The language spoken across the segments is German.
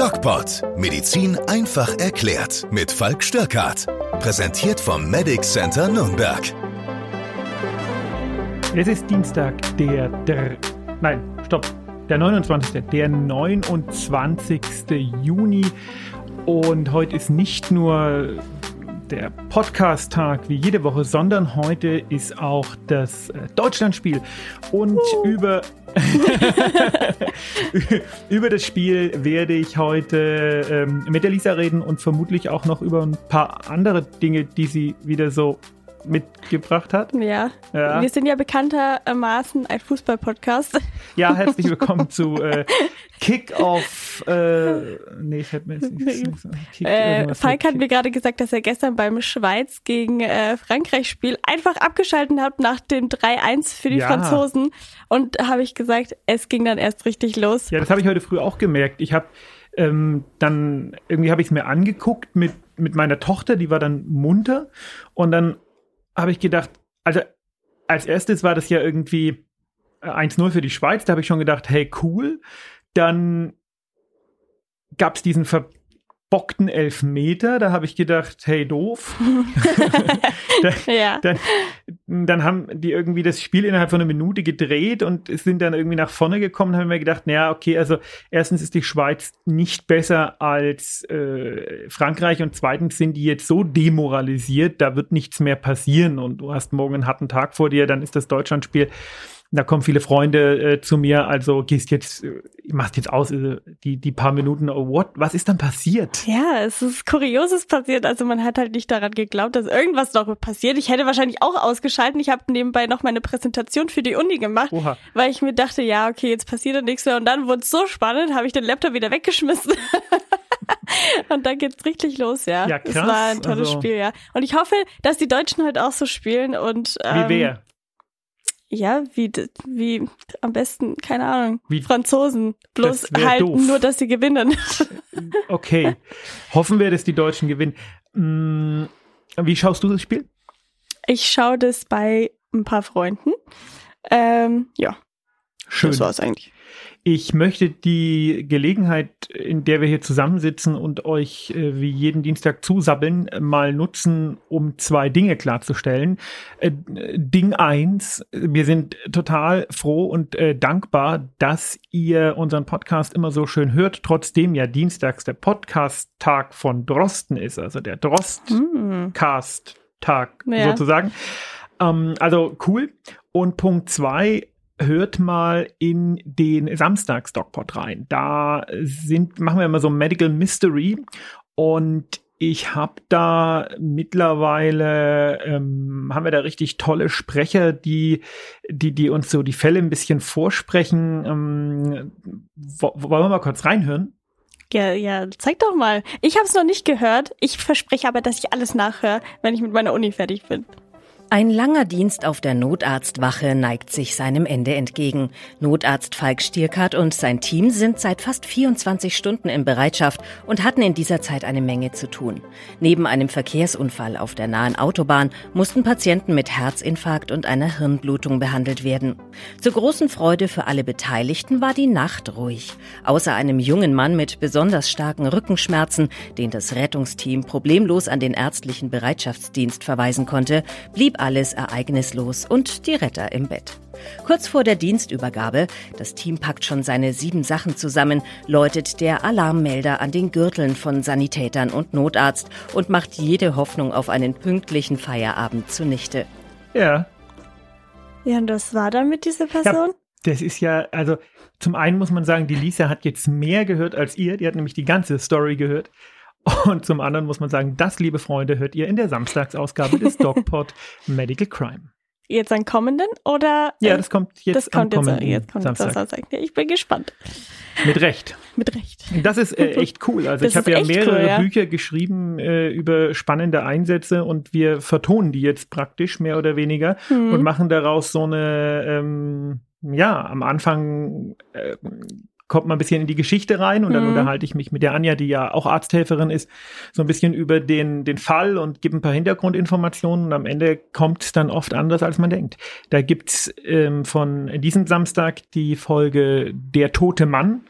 DocPod. Medizin einfach erklärt. Mit Falk Störkart. Präsentiert vom Medic Center Nürnberg. Es ist Dienstag, der, der nein, stopp, der 29. Der 29. Juni. Und heute ist nicht nur der Podcast-Tag wie jede Woche, sondern heute ist auch das äh, Deutschlandspiel. Und uh. über, über das Spiel werde ich heute ähm, mit der Lisa reden und vermutlich auch noch über ein paar andere Dinge, die sie wieder so mitgebracht hat. Ja. ja. Wir sind ja bekanntermaßen ein Fußball-Podcast. Ja, herzlich willkommen zu äh, Kick-Off. Äh, nee, fällt mir jetzt nicht. Kick, äh, Falk hat mir gerade gesagt, dass er gestern beim Schweiz gegen äh, Frankreich-Spiel einfach abgeschalten hat nach dem 3-1 für die ja. Franzosen. Und habe ich gesagt, es ging dann erst richtig los. Ja, das habe ich heute früh auch gemerkt. Ich habe ähm, dann irgendwie habe ich es mir angeguckt mit mit meiner Tochter, die war dann munter und dann habe ich gedacht, also als erstes war das ja irgendwie 1-0 äh, für die Schweiz, da habe ich schon gedacht, hey, cool. Dann gab es diesen Ver bockten Elfmeter. Da habe ich gedacht, hey, doof. dann, ja. dann, dann, haben die irgendwie das Spiel innerhalb von einer Minute gedreht und sind dann irgendwie nach vorne gekommen. haben wir gedacht, naja, okay, also erstens ist die Schweiz nicht besser als äh, Frankreich und zweitens sind die jetzt so demoralisiert, da wird nichts mehr passieren und du hast morgen einen harten Tag vor dir, dann ist das Deutschlandspiel da kommen viele Freunde äh, zu mir, also gehst jetzt, äh, machst jetzt aus, äh, die, die paar Minuten, oh, what, was ist dann passiert? Ja, es ist Kurioses passiert. Also man hat halt nicht daran geglaubt, dass irgendwas noch passiert. Ich hätte wahrscheinlich auch ausgeschalten. Ich habe nebenbei noch meine Präsentation für die Uni gemacht, Oha. weil ich mir dachte, ja, okay, jetzt passiert da nichts mehr. Und dann wurde es so spannend, habe ich den Laptop wieder weggeschmissen. Und dann geht's richtig los, ja. Ja, krass. Es war ein tolles also, Spiel, ja. Und ich hoffe, dass die Deutschen halt auch so spielen und ähm, Wie wer? Ja, wie, wie am besten, keine Ahnung, wie Franzosen. Bloß halt doof. nur, dass sie gewinnen. okay. Hoffen wir, dass die Deutschen gewinnen. Hm, wie schaust du das Spiel? Ich schaue das bei ein paar Freunden. Ähm, ja. Schön. Das war's eigentlich. Ich möchte die Gelegenheit, in der wir hier zusammensitzen und euch äh, wie jeden Dienstag zusabbeln, mal nutzen, um zwei Dinge klarzustellen. Äh, Ding eins: wir sind total froh und äh, dankbar, dass ihr unseren Podcast immer so schön hört, trotzdem ja dienstags der Podcast-Tag von Drosten ist, also der Drost-Cast-Tag ja. sozusagen. Ähm, also cool. Und Punkt zwei, hört mal in den Samstags-Dogpot rein. Da sind, machen wir immer so Medical Mystery und ich habe da mittlerweile, ähm, haben wir da richtig tolle Sprecher, die, die, die uns so die Fälle ein bisschen vorsprechen. Ähm, wo, wollen wir mal kurz reinhören? Ja, ja, zeig doch mal. Ich habe es noch nicht gehört. Ich verspreche aber, dass ich alles nachhöre, wenn ich mit meiner Uni fertig bin. Ein langer Dienst auf der Notarztwache neigt sich seinem Ende entgegen. Notarzt Falk Stierkart und sein Team sind seit fast 24 Stunden in Bereitschaft und hatten in dieser Zeit eine Menge zu tun. Neben einem Verkehrsunfall auf der nahen Autobahn mussten Patienten mit Herzinfarkt und einer Hirnblutung behandelt werden. Zur großen Freude für alle Beteiligten war die Nacht ruhig. Außer einem jungen Mann mit besonders starken Rückenschmerzen, den das Rettungsteam problemlos an den ärztlichen Bereitschaftsdienst verweisen konnte, blieb alles ereignislos und die Retter im Bett. Kurz vor der Dienstübergabe, das Team packt schon seine sieben Sachen zusammen, läutet der Alarmmelder an den Gürteln von Sanitätern und Notarzt und macht jede Hoffnung auf einen pünktlichen Feierabend zunichte. Ja. Ja, und das war dann mit dieser Person? Ja, das ist ja, also zum einen muss man sagen, die Lisa hat jetzt mehr gehört als ihr. Die hat nämlich die ganze Story gehört. Und zum anderen muss man sagen, das, liebe Freunde, hört ihr in der Samstagsausgabe des DocPod Medical Crime. Jetzt an kommenden oder? Ja, das kommt jetzt das kommt am jetzt, jetzt kommt Samstag. Samstag. Ich bin gespannt. Mit Recht. Mit Recht. Das ist äh, echt cool. Also das ich habe ja mehrere cool, ja. Bücher geschrieben äh, über spannende Einsätze und wir vertonen die jetzt praktisch mehr oder weniger mhm. und machen daraus so eine ähm, ja, am Anfang äh, kommt man ein bisschen in die Geschichte rein und dann mhm. unterhalte ich mich mit der Anja, die ja auch Arzthelferin ist, so ein bisschen über den, den Fall und gebe ein paar Hintergrundinformationen und am Ende kommt es dann oft anders, als man denkt. Da gibt's ähm, von diesem Samstag die Folge Der tote Mann.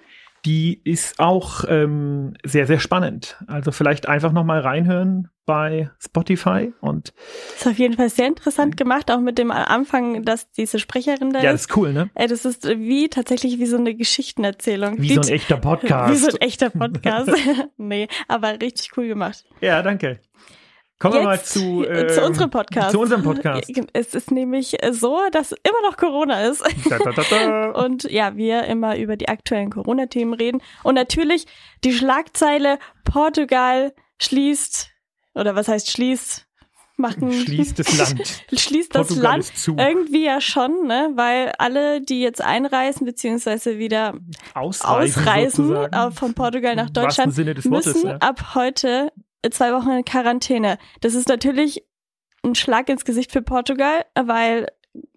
Die ist auch ähm, sehr, sehr spannend. Also vielleicht einfach nochmal reinhören bei Spotify und. Ist auf jeden Fall sehr interessant gemacht, auch mit dem Anfang, dass diese Sprecherin da ja, ist. Ja, das ist cool, ne? Äh, das ist wie tatsächlich wie so eine Geschichtenerzählung. Wie so ein echter Podcast. Wie so ein echter Podcast. nee, aber richtig cool gemacht. Ja, danke. Kommen wir mal zu, äh, zu unserem Podcast. Zu unserem Podcast. Es ist nämlich so, dass immer noch Corona ist. Da, da, da, und ja, wir immer über die aktuellen Corona-Themen reden. Und natürlich die Schlagzeile Portugal schließt, oder was heißt schließt? Machen, schließt das Land. schließt das Portugal Land irgendwie ja schon, ne? Weil alle, die jetzt einreisen beziehungsweise wieder ausreisen, ausreisen äh, von Portugal nach Deutschland, müssen Wortes, ja. ab heute zwei Wochen in Quarantäne. Das ist natürlich ein Schlag ins Gesicht für Portugal, weil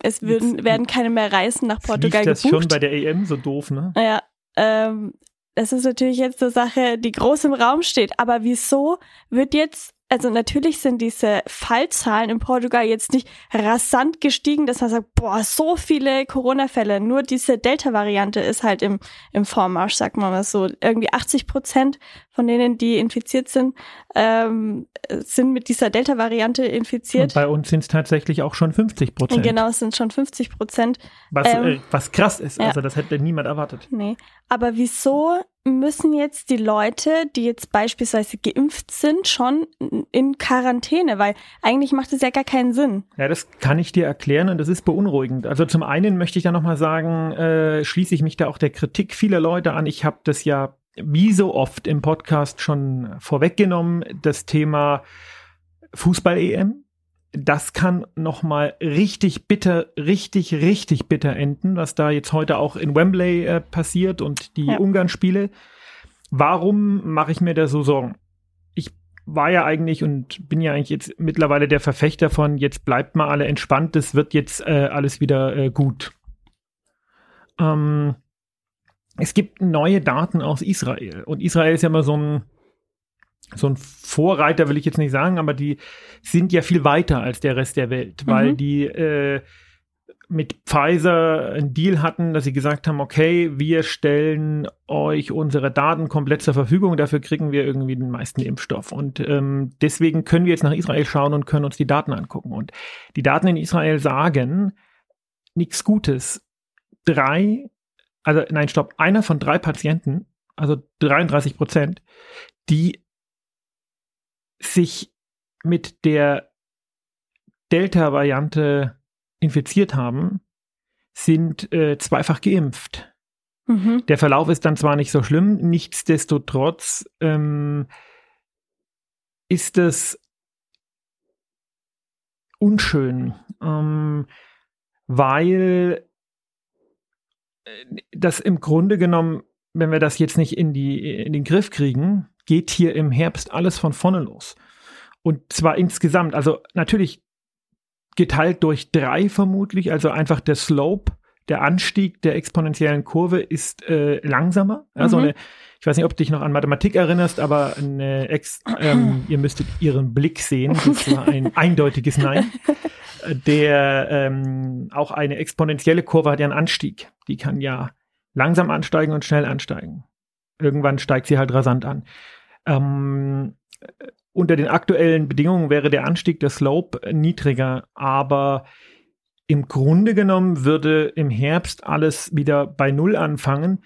es würden, werden keine mehr Reisen nach Portugal das gebucht. schon bei der EM so doof, ne? Ja, ähm, das ist natürlich jetzt eine Sache, die groß im Raum steht. Aber wieso wird jetzt also natürlich sind diese Fallzahlen in Portugal jetzt nicht rasant gestiegen, dass man sagt, boah, so viele Corona-Fälle. Nur diese Delta-Variante ist halt im, im Vormarsch, sagt man mal so. Irgendwie 80 Prozent von denen, die infiziert sind, ähm, sind mit dieser Delta-Variante infiziert. Und bei uns sind es tatsächlich auch schon 50 Prozent. Genau, es sind schon 50 Prozent. Was, ähm, äh, was krass ist, ja. also das hätte niemand erwartet. Nee, aber wieso müssen jetzt die Leute, die jetzt beispielsweise geimpft sind, schon in Quarantäne, weil eigentlich macht es ja gar keinen Sinn. Ja, das kann ich dir erklären und das ist beunruhigend. Also zum einen möchte ich da nochmal sagen, äh, schließe ich mich da auch der Kritik vieler Leute an. Ich habe das ja wie so oft im Podcast schon vorweggenommen, das Thema Fußball-EM das kann noch mal richtig bitter, richtig, richtig bitter enden, was da jetzt heute auch in Wembley äh, passiert und die ja. Ungarn-Spiele. Warum mache ich mir da so Sorgen? Ich war ja eigentlich und bin ja eigentlich jetzt mittlerweile der Verfechter von, jetzt bleibt mal alle entspannt, das wird jetzt äh, alles wieder äh, gut. Ähm, es gibt neue Daten aus Israel und Israel ist ja immer so ein so ein Vorreiter will ich jetzt nicht sagen, aber die sind ja viel weiter als der Rest der Welt, weil mhm. die äh, mit Pfizer einen Deal hatten, dass sie gesagt haben, okay, wir stellen euch unsere Daten komplett zur Verfügung, dafür kriegen wir irgendwie den meisten Impfstoff. Und ähm, deswegen können wir jetzt nach Israel schauen und können uns die Daten angucken. Und die Daten in Israel sagen nichts Gutes. Drei, also nein, stopp, einer von drei Patienten, also 33 Prozent, die sich mit der Delta-Variante infiziert haben, sind äh, zweifach geimpft. Mhm. Der Verlauf ist dann zwar nicht so schlimm, nichtsdestotrotz ähm, ist es unschön, ähm, weil äh, das im Grunde genommen, wenn wir das jetzt nicht in, die, in den Griff kriegen, geht hier im Herbst alles von vorne los. Und zwar insgesamt, also natürlich geteilt durch drei vermutlich, also einfach der Slope, der Anstieg der exponentiellen Kurve ist äh, langsamer. Also mhm. eine, ich weiß nicht, ob du dich noch an Mathematik erinnerst, aber eine Ex, ähm, ihr müsstet ihren Blick sehen. Das war ein eindeutiges Nein. Der ähm, auch eine exponentielle Kurve hat ja einen Anstieg. Die kann ja langsam ansteigen und schnell ansteigen. Irgendwann steigt sie halt rasant an. Ähm, unter den aktuellen Bedingungen wäre der Anstieg der Slope niedriger, aber im Grunde genommen würde im Herbst alles wieder bei Null anfangen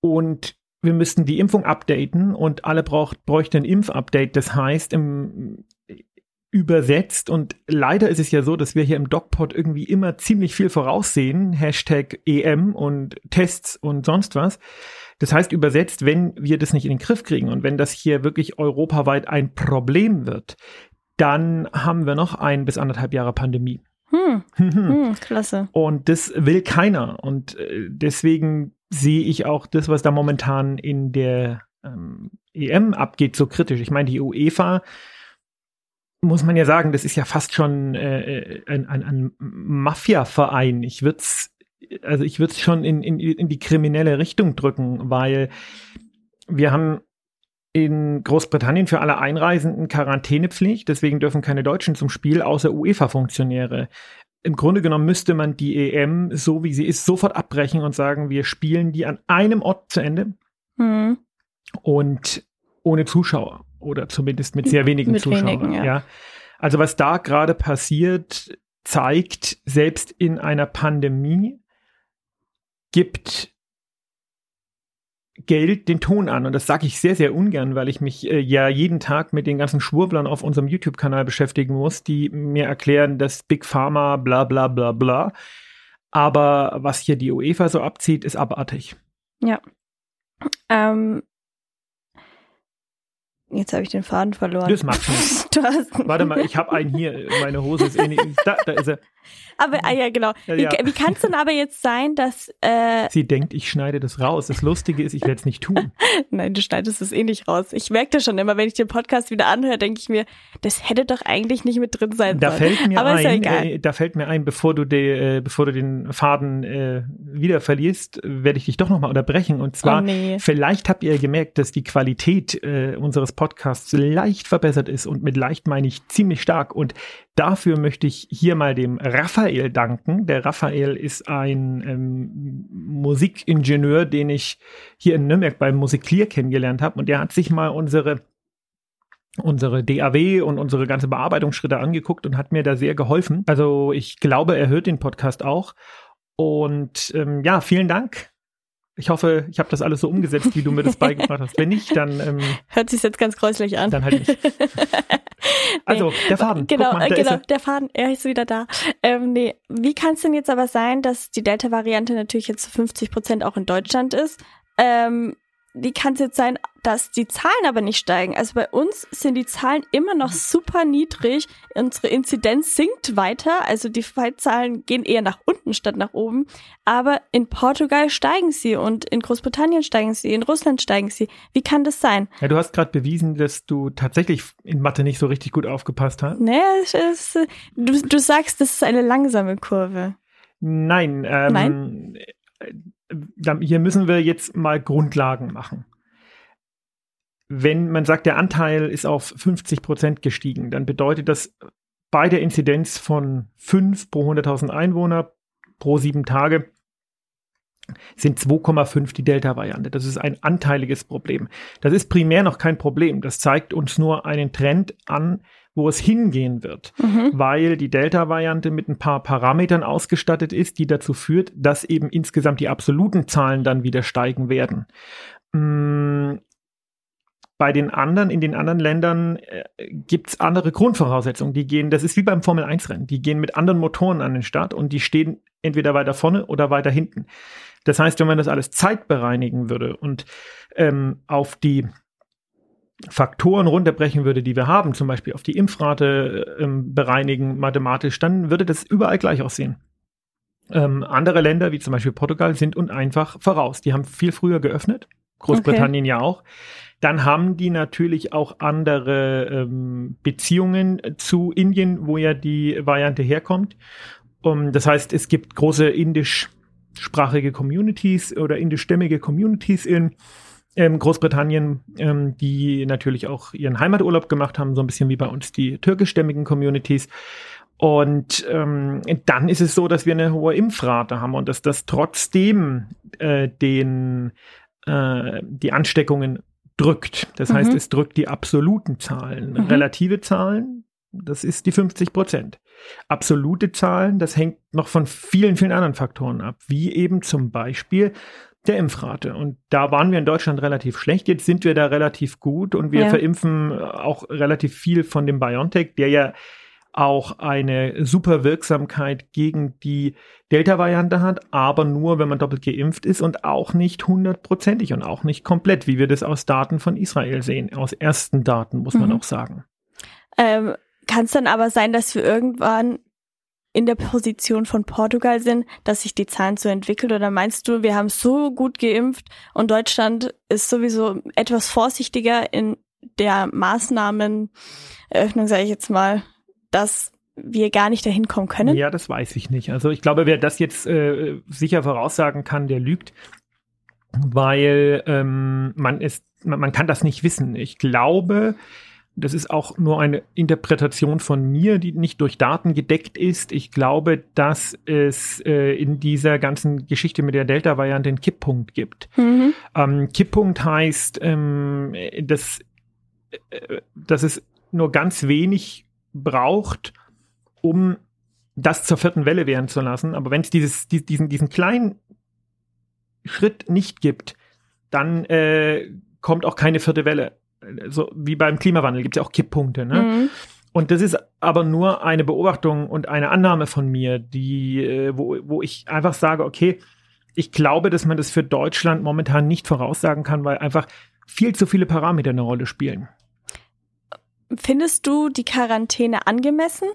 und wir müssten die Impfung updaten und alle braucht, bräuchten ein Impfupdate. Das heißt, im, übersetzt und leider ist es ja so, dass wir hier im DocPod irgendwie immer ziemlich viel voraussehen, Hashtag EM und Tests und sonst was. Das heißt übersetzt, wenn wir das nicht in den Griff kriegen und wenn das hier wirklich europaweit ein Problem wird, dann haben wir noch ein bis anderthalb Jahre Pandemie. Hm. hm, klasse. Und das will keiner. Und äh, deswegen sehe ich auch das, was da momentan in der ähm, EM abgeht, so kritisch. Ich meine, die UEFA muss man ja sagen, das ist ja fast schon äh, äh ein, ein, ein Mafia-Verein. Ich würde es also ich würde es schon in, in, in die kriminelle Richtung drücken, weil wir haben in Großbritannien für alle Einreisenden Quarantänepflicht, deswegen dürfen keine Deutschen zum Spiel außer UEFA-Funktionäre. Im Grunde genommen müsste man die EM, so wie sie ist, sofort abbrechen und sagen, wir spielen die an einem Ort zu Ende. Mhm. Und ohne Zuschauer oder zumindest mit sehr wenigen mit Zuschauern. Wenigen, ja. ja. Also was da gerade passiert, zeigt, selbst in einer Pandemie gibt Geld den Ton an. Und das sage ich sehr, sehr ungern, weil ich mich äh, ja jeden Tag mit den ganzen Schwurblern auf unserem YouTube-Kanal beschäftigen muss, die mir erklären, dass Big Pharma bla bla bla bla. Aber was hier die UEFA so abzieht, ist abartig. Ja. Ähm, Jetzt habe ich den Faden verloren. Das macht nichts. Warte mal, ich habe einen hier. Meine Hose ist eh nicht. Da, da ist er. Aber, ah ja, genau. Wie, ja. wie kann es denn aber jetzt sein, dass. Äh, Sie denkt, ich schneide das raus. Das Lustige ist, ich werde es nicht tun. Nein, du schneidest es eh nicht raus. Ich merke das schon immer, wenn ich den Podcast wieder anhöre, denke ich mir, das hätte doch eigentlich nicht mit drin sein da sollen. Fällt mir aber ein, ja äh, da fällt mir ein, bevor du, de, äh, bevor du den Faden äh, wieder verlierst, werde ich dich doch nochmal unterbrechen. Und zwar, oh nee. vielleicht habt ihr gemerkt, dass die Qualität äh, unseres Podcasts leicht verbessert ist. Und mit leicht meine ich ziemlich stark. Und Dafür möchte ich hier mal dem Raphael danken. Der Raphael ist ein ähm, Musikingenieur, den ich hier in Nürnberg beim Musiklier kennengelernt habe. Und der hat sich mal unsere unsere DAW und unsere ganze Bearbeitungsschritte angeguckt und hat mir da sehr geholfen. Also ich glaube, er hört den Podcast auch. Und ähm, ja, vielen Dank ich hoffe, ich habe das alles so umgesetzt, wie du mir das beigebracht hast. Wenn nicht, dann ähm, hört sich jetzt ganz gräuslich an. Dann halt nicht. Also der Faden. Genau, mal, genau, der Faden. Er ist wieder da. Ähm, nee, wie kann es denn jetzt aber sein, dass die Delta-Variante natürlich jetzt zu 50 Prozent auch in Deutschland ist? Ähm, wie kann es jetzt sein, dass die Zahlen aber nicht steigen? Also bei uns sind die Zahlen immer noch super niedrig. Unsere Inzidenz sinkt weiter. Also die Fallzahlen gehen eher nach unten statt nach oben. Aber in Portugal steigen sie und in Großbritannien steigen sie, in Russland steigen sie. Wie kann das sein? Ja, du hast gerade bewiesen, dass du tatsächlich in Mathe nicht so richtig gut aufgepasst hast. Nee, es ist, du, du sagst, das ist eine langsame Kurve. Nein, ähm, Nein? Hier müssen wir jetzt mal Grundlagen machen. Wenn man sagt, der Anteil ist auf 50 Prozent gestiegen, dann bedeutet das bei der Inzidenz von 5 pro 100.000 Einwohner pro sieben Tage sind 2,5 die Delta-Variante. Das ist ein anteiliges Problem. Das ist primär noch kein Problem. Das zeigt uns nur einen Trend an, wo es hingehen wird, mhm. weil die Delta-Variante mit ein paar Parametern ausgestattet ist, die dazu führt, dass eben insgesamt die absoluten Zahlen dann wieder steigen werden. Mm, bei den anderen, in den anderen Ländern äh, es andere Grundvoraussetzungen. Die gehen, das ist wie beim Formel-1-Rennen, die gehen mit anderen Motoren an den Start und die stehen entweder weiter vorne oder weiter hinten. Das heißt, wenn man das alles zeitbereinigen würde und ähm, auf die Faktoren runterbrechen würde, die wir haben, zum Beispiel auf die Impfrate ähm, bereinigen mathematisch, dann würde das überall gleich aussehen. Ähm, andere Länder, wie zum Beispiel Portugal, sind und einfach voraus. Die haben viel früher geöffnet, Großbritannien okay. ja auch. Dann haben die natürlich auch andere ähm, Beziehungen zu Indien, wo ja die Variante herkommt. Um, das heißt, es gibt große indischsprachige Communities oder indischstämmige Communities in ähm, Großbritannien, ähm, die natürlich auch ihren Heimaturlaub gemacht haben, so ein bisschen wie bei uns die türkischstämmigen Communities. Und ähm, dann ist es so, dass wir eine hohe Impfrate haben und dass das trotzdem äh, den äh, die Ansteckungen drückt. Das mhm. heißt, es drückt die absoluten Zahlen. Mhm. Relative Zahlen, das ist die 50 Prozent. Absolute Zahlen, das hängt noch von vielen, vielen anderen Faktoren ab, wie eben zum Beispiel der Impfrate. Und da waren wir in Deutschland relativ schlecht. Jetzt sind wir da relativ gut und wir ja. verimpfen auch relativ viel von dem BioNTech, der ja auch eine super Wirksamkeit gegen die Delta-Variante hat, aber nur, wenn man doppelt geimpft ist und auch nicht hundertprozentig und auch nicht komplett, wie wir das aus Daten von Israel sehen, aus ersten Daten, muss man mhm. auch sagen. Ähm, Kann es dann aber sein, dass wir irgendwann in der Position von Portugal sind, dass sich die Zahlen so entwickeln? Oder meinst du, wir haben so gut geimpft und Deutschland ist sowieso etwas vorsichtiger in der Maßnahmeneröffnung, sage ich jetzt mal, dass wir gar nicht dahin kommen können? Ja, das weiß ich nicht. Also ich glaube, wer das jetzt äh, sicher voraussagen kann, der lügt, weil ähm, man ist, man, man kann das nicht wissen. Ich glaube, das ist auch nur eine Interpretation von mir, die nicht durch Daten gedeckt ist. Ich glaube, dass es äh, in dieser ganzen Geschichte mit der Delta-Variante einen Kipppunkt gibt. Mhm. Ähm, Kipppunkt heißt, ähm, dass, äh, dass es nur ganz wenig braucht, um das zur vierten Welle werden zu lassen. Aber wenn es dieses, diesen, diesen kleinen Schritt nicht gibt, dann äh, kommt auch keine vierte Welle so wie beim Klimawandel gibt es ja auch Kipppunkte. Ne? Mhm. Und das ist aber nur eine Beobachtung und eine Annahme von mir, die, äh, wo, wo ich einfach sage, okay, ich glaube, dass man das für Deutschland momentan nicht voraussagen kann, weil einfach viel zu viele Parameter eine Rolle spielen. Findest du die Quarantäne angemessen?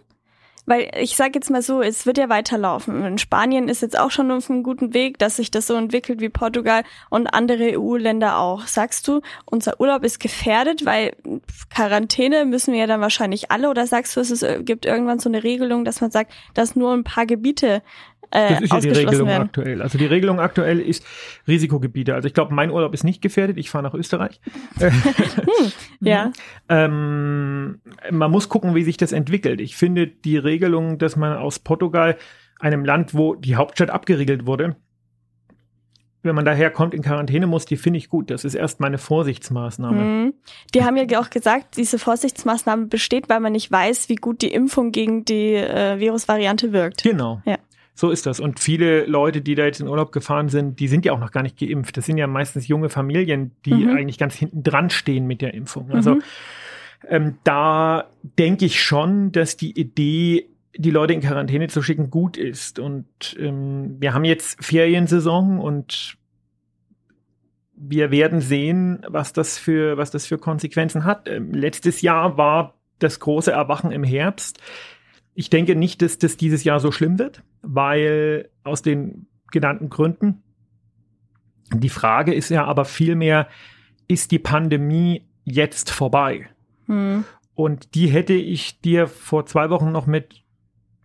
Weil ich sage jetzt mal so, es wird ja weiterlaufen. In Spanien ist jetzt auch schon auf einem guten Weg, dass sich das so entwickelt wie Portugal und andere EU-Länder auch. Sagst du, unser Urlaub ist gefährdet, weil Quarantäne müssen wir ja dann wahrscheinlich alle oder sagst du, es gibt irgendwann so eine Regelung, dass man sagt, dass nur ein paar Gebiete äh, das ist ja die Regelung werden. aktuell. Also die Regelung aktuell ist Risikogebiete. Also ich glaube, mein Urlaub ist nicht gefährdet. Ich fahre nach Österreich. hm, ja. ähm, man muss gucken, wie sich das entwickelt. Ich finde die Regelung, dass man aus Portugal, einem Land, wo die Hauptstadt abgeriegelt wurde, wenn man daher kommt, in Quarantäne muss, die finde ich gut. Das ist erst meine Vorsichtsmaßnahme. Mhm. Die haben ja auch gesagt, diese Vorsichtsmaßnahme besteht, weil man nicht weiß, wie gut die Impfung gegen die äh, Virusvariante wirkt. Genau. Ja. So ist das. Und viele Leute, die da jetzt in Urlaub gefahren sind, die sind ja auch noch gar nicht geimpft. Das sind ja meistens junge Familien, die mhm. eigentlich ganz hinten dran stehen mit der Impfung. Also mhm. ähm, da denke ich schon, dass die Idee, die Leute in Quarantäne zu schicken, gut ist. Und ähm, wir haben jetzt Feriensaison und wir werden sehen, was das für, was das für Konsequenzen hat. Ähm, letztes Jahr war das große Erwachen im Herbst. Ich denke nicht, dass das dieses Jahr so schlimm wird, weil aus den genannten Gründen. Die Frage ist ja aber vielmehr, ist die Pandemie jetzt vorbei? Hm. Und die hätte ich dir vor zwei Wochen noch mit,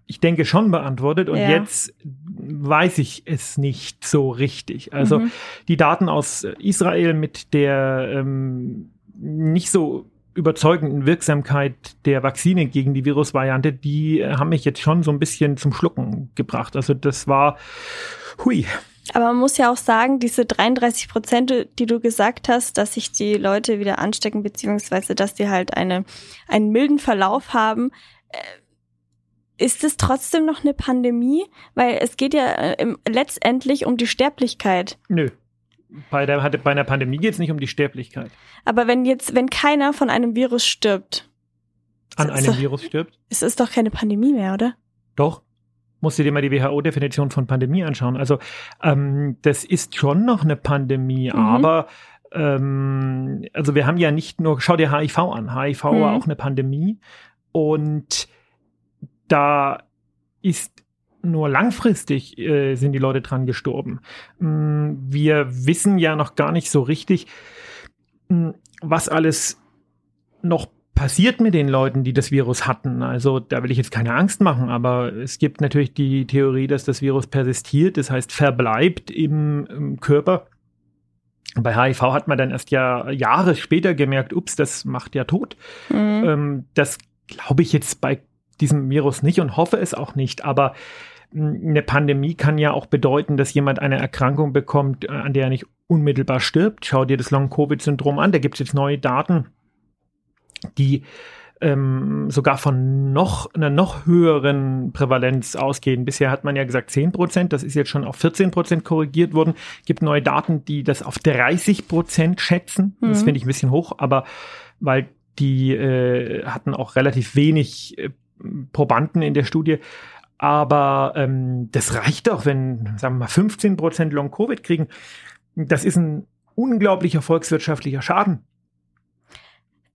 ich denke, schon beantwortet. Und ja. jetzt weiß ich es nicht so richtig. Also mhm. die Daten aus Israel mit der ähm, nicht so überzeugenden Wirksamkeit der Vakzine gegen die Virusvariante, die äh, haben mich jetzt schon so ein bisschen zum Schlucken gebracht. Also das war hui. Aber man muss ja auch sagen, diese 33 Prozent, die du gesagt hast, dass sich die Leute wieder anstecken, beziehungsweise dass die halt eine, einen milden Verlauf haben, äh, ist es trotzdem noch eine Pandemie? Weil es geht ja äh, letztendlich um die Sterblichkeit. Nö bei, der, bei einer Pandemie geht es nicht um die Sterblichkeit. Aber wenn jetzt, wenn keiner von einem Virus stirbt. An einem doch, Virus stirbt? Es ist doch keine Pandemie mehr, oder? Doch. Musst du dir mal die WHO-Definition von Pandemie anschauen. Also ähm, das ist schon noch eine Pandemie, mhm. aber ähm, also wir haben ja nicht nur, schau dir HIV an. HIV mhm. war auch eine Pandemie und da ist nur langfristig äh, sind die Leute dran gestorben. Mm, wir wissen ja noch gar nicht so richtig, mm, was alles noch passiert mit den Leuten, die das Virus hatten. Also da will ich jetzt keine Angst machen, aber es gibt natürlich die Theorie, dass das Virus persistiert, das heißt verbleibt im, im Körper. Bei HIV hat man dann erst ja Jahre später gemerkt, ups, das macht ja tot. Mhm. Ähm, das glaube ich jetzt bei diesem Virus nicht und hoffe es auch nicht, aber eine Pandemie kann ja auch bedeuten, dass jemand eine Erkrankung bekommt, äh, an der er nicht unmittelbar stirbt. Schau dir das Long-Covid-Syndrom an. Da gibt es jetzt neue Daten, die ähm, sogar von noch einer noch höheren Prävalenz ausgehen. Bisher hat man ja gesagt 10 Prozent, das ist jetzt schon auf 14 Prozent korrigiert worden. Gibt neue Daten, die das auf 30 Prozent schätzen. Mhm. Das finde ich ein bisschen hoch, aber weil die äh, hatten auch relativ wenig äh, Probanden in der Studie. Aber ähm, das reicht doch, wenn, sagen wir mal, 15 Prozent Long-Covid kriegen. Das ist ein unglaublicher volkswirtschaftlicher Schaden.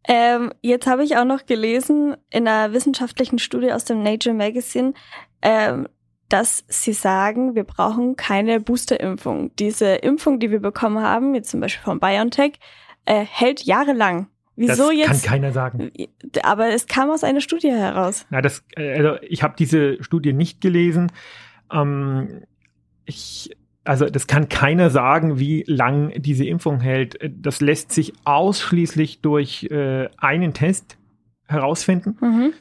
Ähm, jetzt habe ich auch noch gelesen in einer wissenschaftlichen Studie aus dem Nature Magazine, ähm, dass sie sagen, wir brauchen keine Boosterimpfung. Diese Impfung, die wir bekommen haben, jetzt zum Beispiel von BioNTech, äh, hält jahrelang. Wieso das jetzt? Kann keiner sagen. Aber es kam aus einer Studie heraus. Na, das, also ich habe diese Studie nicht gelesen. Ähm, ich, also das kann keiner sagen, wie lang diese Impfung hält. Das lässt sich ausschließlich durch äh, einen Test herausfinden. Mhm.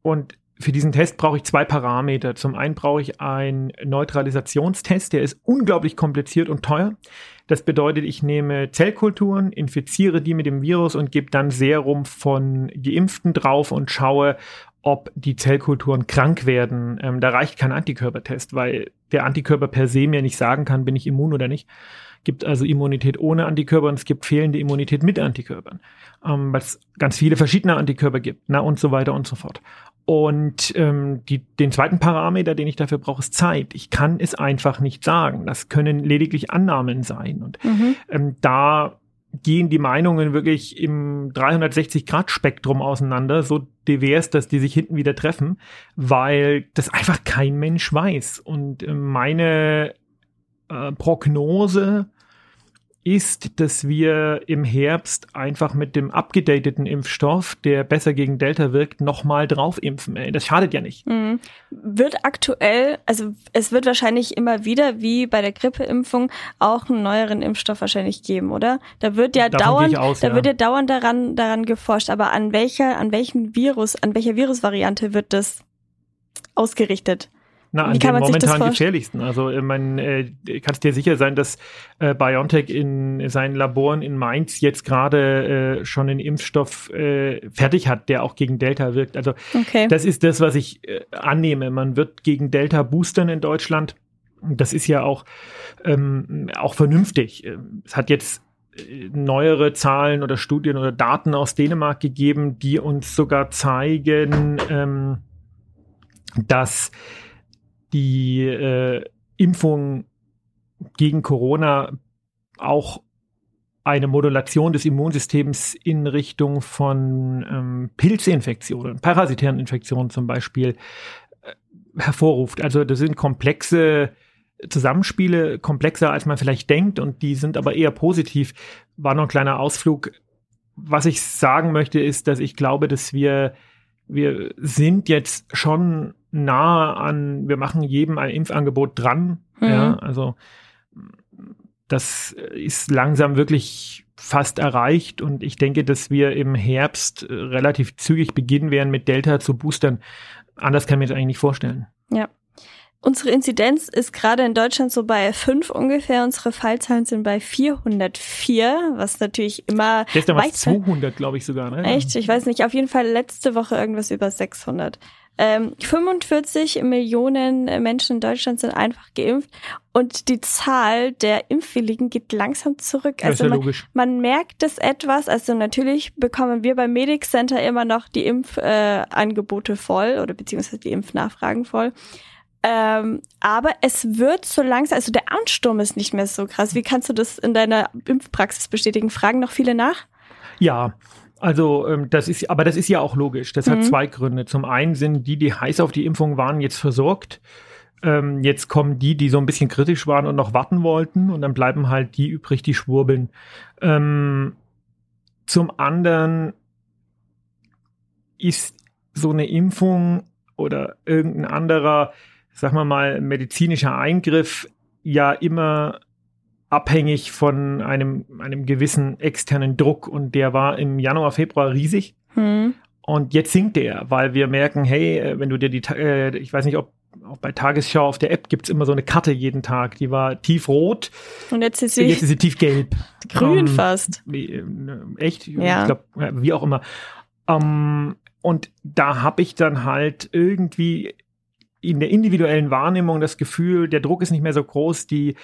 Und für diesen Test brauche ich zwei Parameter. Zum einen brauche ich einen Neutralisationstest, der ist unglaublich kompliziert und teuer. Das bedeutet, ich nehme Zellkulturen, infiziere die mit dem Virus und gebe dann Serum von Geimpften drauf und schaue, ob die Zellkulturen krank werden. Ähm, da reicht kein Antikörpertest, weil der Antikörper per se mir nicht sagen kann, bin ich immun oder nicht. Gibt also Immunität ohne Antikörper und es gibt fehlende Immunität mit Antikörpern, ähm, weil es ganz viele verschiedene Antikörper gibt, na und so weiter und so fort. Und ähm, die, den zweiten Parameter, den ich dafür brauche, ist Zeit. Ich kann es einfach nicht sagen. Das können lediglich Annahmen sein. Und mhm. ähm, da gehen die Meinungen wirklich im 360-Grad-Spektrum auseinander, so divers, dass die sich hinten wieder treffen, weil das einfach kein Mensch weiß. Und äh, meine äh, Prognose ist, dass wir im Herbst einfach mit dem abgedateten Impfstoff, der besser gegen Delta wirkt, nochmal drauf impfen. Das schadet ja nicht. Mhm. Wird aktuell, also es wird wahrscheinlich immer wieder, wie bei der Grippeimpfung, auch einen neueren Impfstoff wahrscheinlich geben, oder? Da wird ja dauernd, aus, da ja. wird ja dauernd daran, daran geforscht. Aber an welcher, an welchem Virus, an welcher Virusvariante wird das ausgerichtet? Na, an den momentan gefährlichsten. Also äh, man äh, kannst dir sicher sein, dass äh, BioNTech in seinen Laboren in Mainz jetzt gerade äh, schon einen Impfstoff äh, fertig hat, der auch gegen Delta wirkt. Also okay. das ist das, was ich äh, annehme. Man wird gegen Delta boostern in Deutschland. Das ist ja auch, ähm, auch vernünftig. Es hat jetzt äh, neuere Zahlen oder Studien oder Daten aus Dänemark gegeben, die uns sogar zeigen, ähm, dass die äh, Impfung gegen Corona auch eine Modulation des Immunsystems in Richtung von ähm, Pilzinfektionen, parasitären Infektionen zum Beispiel äh, hervorruft. Also das sind komplexe Zusammenspiele, komplexer als man vielleicht denkt und die sind aber eher positiv. War noch ein kleiner Ausflug. Was ich sagen möchte, ist, dass ich glaube, dass wir wir sind jetzt schon nah an, wir machen jedem ein Impfangebot dran. Mhm. Ja, also das ist langsam wirklich fast erreicht und ich denke, dass wir im Herbst äh, relativ zügig beginnen werden, mit Delta zu boostern. Anders kann ich mir das eigentlich nicht vorstellen. Ja. Unsere Inzidenz ist gerade in Deutschland so bei 5 ungefähr. Unsere Fallzahlen sind bei 404, was natürlich immer. Gestern war es 200, glaube ich sogar. Ne? Echt? Ich weiß nicht. Auf jeden Fall letzte Woche irgendwas über 600. Ähm, 45 Millionen Menschen in Deutschland sind einfach geimpft und die Zahl der Impfwilligen geht langsam zurück. Also ja man, logisch. man merkt es etwas. Also natürlich bekommen wir beim Medic Center immer noch die Impfangebote äh, voll oder beziehungsweise die Impfnachfragen voll. Ähm, aber es wird so langsam, also der Ansturm ist nicht mehr so krass. Wie kannst du das in deiner Impfpraxis bestätigen? Fragen noch viele nach? Ja, also ähm, das ist, aber das ist ja auch logisch. Das mhm. hat zwei Gründe. Zum einen sind die, die heiß auf die Impfung waren, jetzt versorgt. Ähm, jetzt kommen die, die so ein bisschen kritisch waren und noch warten wollten, und dann bleiben halt die übrig, die schwurbeln. Ähm, zum anderen ist so eine Impfung oder irgendein anderer sag mal mal, medizinischer Eingriff ja immer abhängig von einem, einem gewissen externen Druck und der war im Januar, Februar riesig. Hm. Und jetzt sinkt der, weil wir merken, hey, äh, wenn du dir die, äh, ich weiß nicht, ob auch bei Tagesschau auf der App gibt's immer so eine Karte jeden Tag, die war tiefrot. Und jetzt ist sie, jetzt ist sie tiefgelb. Grün um, fast. Äh, echt? Ja. Ich glaube, wie auch immer. Um, und da habe ich dann halt irgendwie in der individuellen Wahrnehmung das Gefühl, der Druck ist nicht mehr so groß, die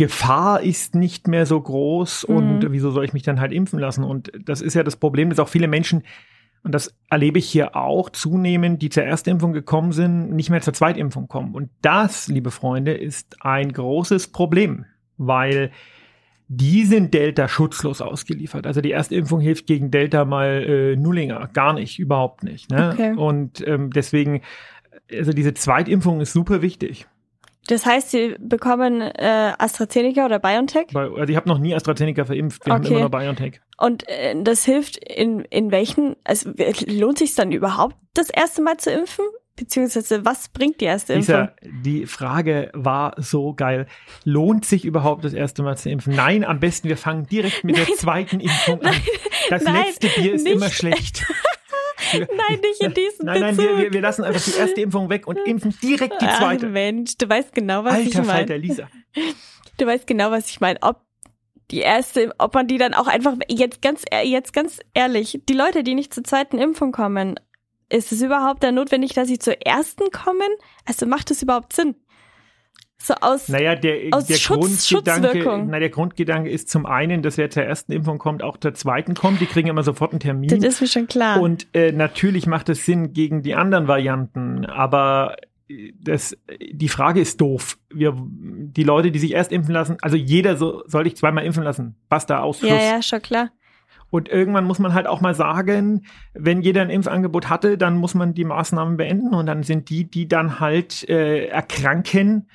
Gefahr ist nicht mehr so groß mhm. und wieso soll ich mich dann halt impfen lassen? Und das ist ja das Problem, dass auch viele Menschen, und das erlebe ich hier auch zunehmend, die zur Erstimpfung gekommen sind, nicht mehr zur Zweitimpfung kommen. Und das, liebe Freunde, ist ein großes Problem, weil die sind Delta schutzlos ausgeliefert. Also die Erstimpfung hilft gegen Delta mal äh, Nullinger, gar nicht, überhaupt nicht. Ne? Okay. Und ähm, deswegen also diese Zweitimpfung ist super wichtig. Das heißt, Sie bekommen äh, AstraZeneca oder BioNTech? Also ich habe noch nie AstraZeneca verimpft, wir okay. haben immer nur BioNTech. Und äh, das hilft in, in welchen, also lohnt sich dann überhaupt, das erste Mal zu impfen? Beziehungsweise was bringt die erste Impfung? Lisa, die Frage war so geil. Lohnt sich überhaupt das erste Mal zu impfen? Nein, am besten wir fangen direkt mit nein, der zweiten Impfung an. Das nein, letzte Bier ist nicht. immer schlecht. Nein, nicht in diesem Nein, nein, wir, wir, wir, lassen einfach die erste Impfung weg und impfen direkt die zweite. Ach Mensch, du weißt genau, was Alter, ich meine. Alter, Lisa. Du weißt genau, was ich meine. Ob die erste, ob man die dann auch einfach, jetzt ganz, jetzt ganz ehrlich, die Leute, die nicht zur zweiten Impfung kommen, ist es überhaupt dann notwendig, dass sie zur ersten kommen? Also macht es überhaupt Sinn? So aus, naja, der, aus der Schutz, Grundgedanke, na, der Grundgedanke ist zum einen, dass wer zur ersten Impfung kommt, auch zur zweiten kommt. Die kriegen immer sofort einen Termin. Das ist mir schon klar. Und äh, natürlich macht es Sinn gegen die anderen Varianten, aber äh, das, die Frage ist doof. Wir, die Leute, die sich erst impfen lassen, also jeder so, soll ich zweimal impfen lassen. Basta, aus, Ja, ja, schon klar. Und irgendwann muss man halt auch mal sagen, wenn jeder ein Impfangebot hatte, dann muss man die Maßnahmen beenden und dann sind die, die dann halt äh, erkranken,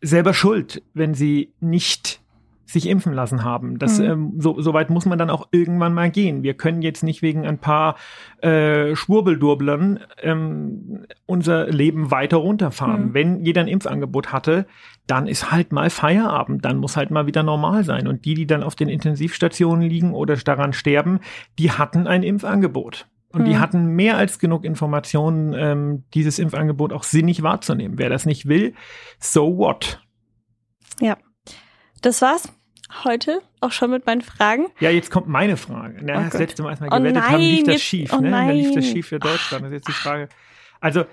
selber schuld, wenn sie nicht sich impfen lassen haben. Das, mhm. ähm, so, so weit muss man dann auch irgendwann mal gehen. Wir können jetzt nicht wegen ein paar äh, Schwurbeldurblern ähm, unser Leben weiter runterfahren. Mhm. Wenn jeder ein Impfangebot hatte, dann ist halt mal Feierabend, dann muss halt mal wieder normal sein. Und die, die dann auf den Intensivstationen liegen oder daran sterben, die hatten ein Impfangebot. Und die mhm. hatten mehr als genug Informationen, ähm, dieses Impfangebot auch sinnig wahrzunehmen. Wer das nicht will, so what? Ja. Das war's heute auch schon mit meinen Fragen. Ja, jetzt kommt meine Frage. Na, oh das Gott. letzte Mal, als wir oh gewettet nein, haben, lief das schief. Oh ne? Dann lief das schief für Deutschland. Das ist jetzt die Frage. Also,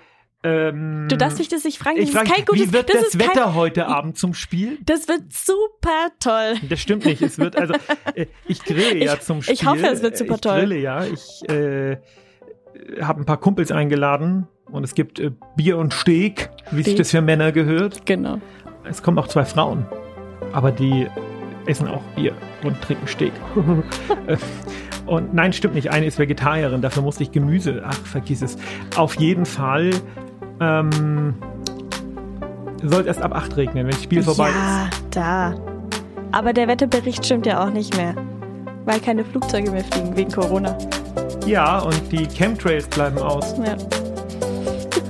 ähm, du darfst dich das nicht fragen. Das ich frage, ist kein gutes, wie wird das, das Wetter kein, heute Abend zum Spiel? Das wird super toll. Das stimmt nicht. Es wird also, äh, ich grille ja zum Spiel. Ich hoffe, es wird super toll. Ich grille ja. Ich äh, habe ein paar Kumpels eingeladen und es gibt äh, Bier und Steak, wie sich das für Männer gehört. Genau. Es kommen auch zwei Frauen, aber die essen auch Bier und trinken Steak. und nein, stimmt nicht. Eine ist Vegetarierin, dafür musste ich Gemüse. Ach, vergiss es. Auf jeden Fall ähm, soll erst ab 8 regnen, wenn das Spiel vorbei ja, ist. Ja, da. Aber der Wetterbericht stimmt ja auch nicht mehr. Weil keine Flugzeuge mehr fliegen wegen Corona. Ja, und die Chemtrails bleiben aus. Ja.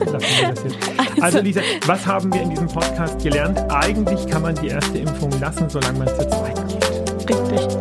Also, also Lisa, was haben wir in diesem Podcast gelernt? Eigentlich kann man die erste Impfung lassen, solange man zur zweiten geht. Richtig.